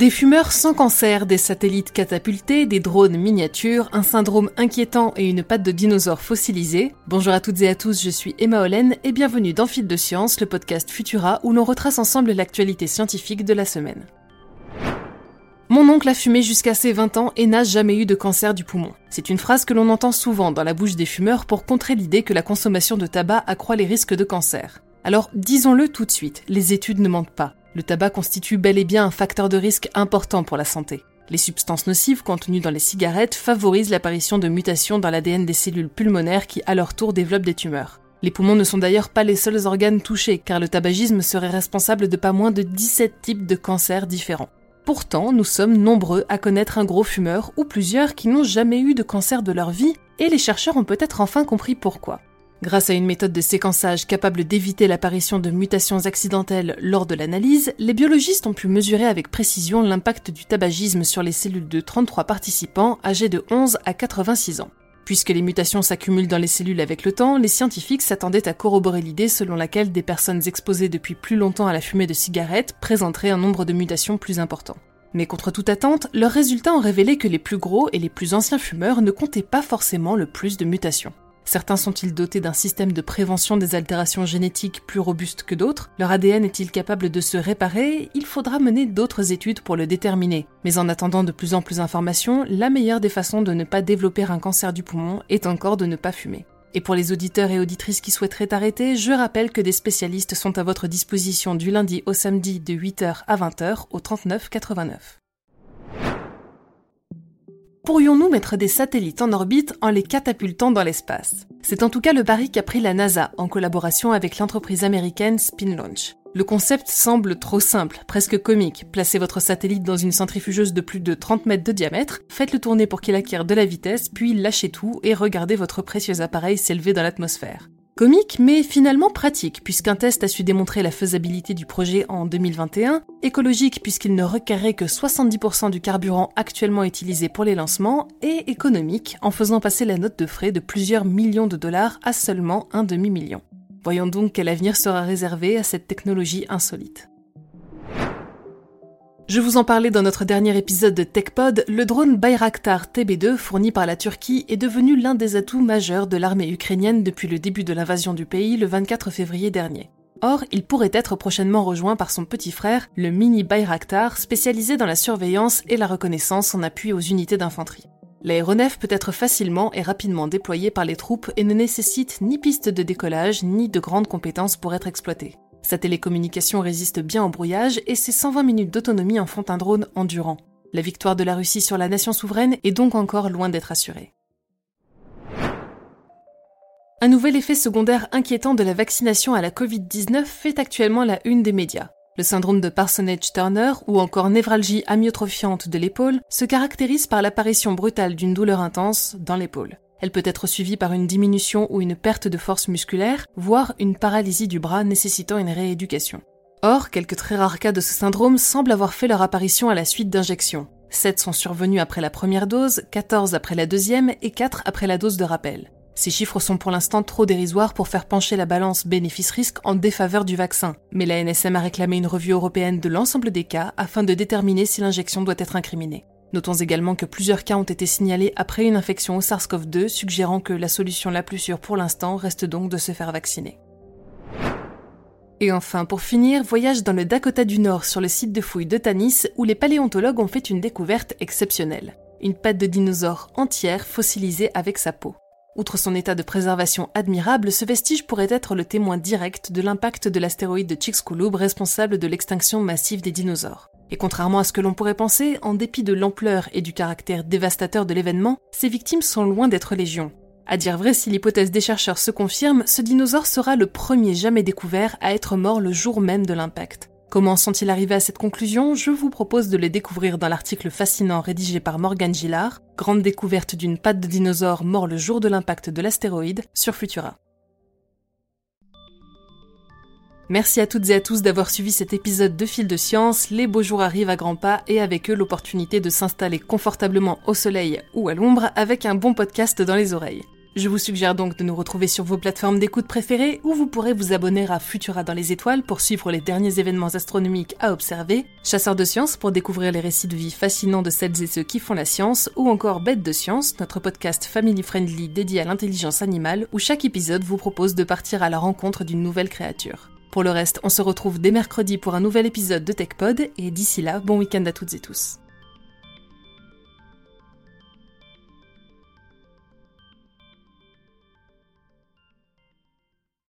Des fumeurs sans cancer, des satellites catapultés, des drones miniatures, un syndrome inquiétant et une patte de dinosaure fossilisée. Bonjour à toutes et à tous, je suis Emma Hollen et bienvenue dans Fil de Science, le podcast Futura où l'on retrace ensemble l'actualité scientifique de la semaine. Mon oncle a fumé jusqu'à ses 20 ans et n'a jamais eu de cancer du poumon. C'est une phrase que l'on entend souvent dans la bouche des fumeurs pour contrer l'idée que la consommation de tabac accroît les risques de cancer. Alors disons-le tout de suite, les études ne mentent pas. Le tabac constitue bel et bien un facteur de risque important pour la santé. Les substances nocives contenues dans les cigarettes favorisent l'apparition de mutations dans l'ADN des cellules pulmonaires qui à leur tour développent des tumeurs. Les poumons ne sont d'ailleurs pas les seuls organes touchés, car le tabagisme serait responsable de pas moins de 17 types de cancers différents. Pourtant, nous sommes nombreux à connaître un gros fumeur ou plusieurs qui n'ont jamais eu de cancer de leur vie, et les chercheurs ont peut-être enfin compris pourquoi. Grâce à une méthode de séquençage capable d'éviter l'apparition de mutations accidentelles lors de l'analyse, les biologistes ont pu mesurer avec précision l'impact du tabagisme sur les cellules de 33 participants âgés de 11 à 86 ans. Puisque les mutations s'accumulent dans les cellules avec le temps, les scientifiques s'attendaient à corroborer l'idée selon laquelle des personnes exposées depuis plus longtemps à la fumée de cigarettes présenteraient un nombre de mutations plus important. Mais contre toute attente, leurs résultats ont révélé que les plus gros et les plus anciens fumeurs ne comptaient pas forcément le plus de mutations. Certains sont-ils dotés d'un système de prévention des altérations génétiques plus robuste que d'autres? Leur ADN est-il capable de se réparer? Il faudra mener d'autres études pour le déterminer. Mais en attendant de plus en plus d'informations, la meilleure des façons de ne pas développer un cancer du poumon est encore de ne pas fumer. Et pour les auditeurs et auditrices qui souhaiteraient arrêter, je rappelle que des spécialistes sont à votre disposition du lundi au samedi de 8h à 20h au 39 89. Pourrions-nous mettre des satellites en orbite en les catapultant dans l'espace? C'est en tout cas le pari qu'a pris la NASA en collaboration avec l'entreprise américaine Spin Launch. Le concept semble trop simple, presque comique. Placez votre satellite dans une centrifugeuse de plus de 30 mètres de diamètre, faites-le tourner pour qu'il acquiert de la vitesse, puis lâchez tout et regardez votre précieux appareil s'élever dans l'atmosphère. Comique, mais finalement pratique, puisqu'un test a su démontrer la faisabilité du projet en 2021, écologique puisqu'il ne requerrait que 70% du carburant actuellement utilisé pour les lancements, et économique en faisant passer la note de frais de plusieurs millions de dollars à seulement un demi-million. Voyons donc quel avenir sera réservé à cette technologie insolite. Je vous en parlais dans notre dernier épisode de TechPod, le drone Bayraktar TB2 fourni par la Turquie est devenu l'un des atouts majeurs de l'armée ukrainienne depuis le début de l'invasion du pays le 24 février dernier. Or, il pourrait être prochainement rejoint par son petit frère, le Mini Bayraktar, spécialisé dans la surveillance et la reconnaissance en appui aux unités d'infanterie. L'aéronef peut être facilement et rapidement déployé par les troupes et ne nécessite ni piste de décollage ni de grandes compétences pour être exploité. Sa télécommunication résiste bien au brouillage et ses 120 minutes d'autonomie en font un drone endurant. La victoire de la Russie sur la nation souveraine est donc encore loin d'être assurée. Un nouvel effet secondaire inquiétant de la vaccination à la Covid-19 fait actuellement la une des médias. Le syndrome de Parsonage-Turner ou encore névralgie amyotrophiante de l'épaule se caractérise par l'apparition brutale d'une douleur intense dans l'épaule. Elle peut être suivie par une diminution ou une perte de force musculaire, voire une paralysie du bras nécessitant une rééducation. Or, quelques très rares cas de ce syndrome semblent avoir fait leur apparition à la suite d'injections. 7 sont survenus après la première dose, 14 après la deuxième et 4 après la dose de rappel. Ces chiffres sont pour l'instant trop dérisoires pour faire pencher la balance bénéfice-risque en défaveur du vaccin, mais la NSM a réclamé une revue européenne de l'ensemble des cas afin de déterminer si l'injection doit être incriminée. Notons également que plusieurs cas ont été signalés après une infection au SARS-CoV-2, suggérant que la solution la plus sûre pour l'instant reste donc de se faire vacciner. Et enfin, pour finir, voyage dans le Dakota du Nord sur le site de fouilles de Tanis où les paléontologues ont fait une découverte exceptionnelle. Une patte de dinosaure entière fossilisée avec sa peau. Outre son état de préservation admirable, ce vestige pourrait être le témoin direct de l'impact de l'astéroïde de Chicxulub responsable de l'extinction massive des dinosaures. Et contrairement à ce que l'on pourrait penser, en dépit de l'ampleur et du caractère dévastateur de l'événement, ces victimes sont loin d'être légion. À dire vrai, si l'hypothèse des chercheurs se confirme, ce dinosaure sera le premier jamais découvert à être mort le jour même de l'impact. Comment sont-ils arrivés à cette conclusion? Je vous propose de les découvrir dans l'article fascinant rédigé par Morgan Gillard, Grande découverte d'une patte de dinosaure mort le jour de l'impact de l'astéroïde sur Futura. Merci à toutes et à tous d'avoir suivi cet épisode de Fil de Science. Les beaux jours arrivent à grands pas et avec eux l'opportunité de s'installer confortablement au soleil ou à l'ombre avec un bon podcast dans les oreilles. Je vous suggère donc de nous retrouver sur vos plateformes d'écoute préférées où vous pourrez vous abonner à Futura dans les étoiles pour suivre les derniers événements astronomiques à observer, Chasseurs de sciences pour découvrir les récits de vie fascinants de celles et ceux qui font la science, ou encore Bête de science, notre podcast family friendly dédié à l'intelligence animale où chaque épisode vous propose de partir à la rencontre d'une nouvelle créature. Pour le reste, on se retrouve dès mercredi pour un nouvel épisode de TechPod et d'ici là, bon week-end à toutes et tous.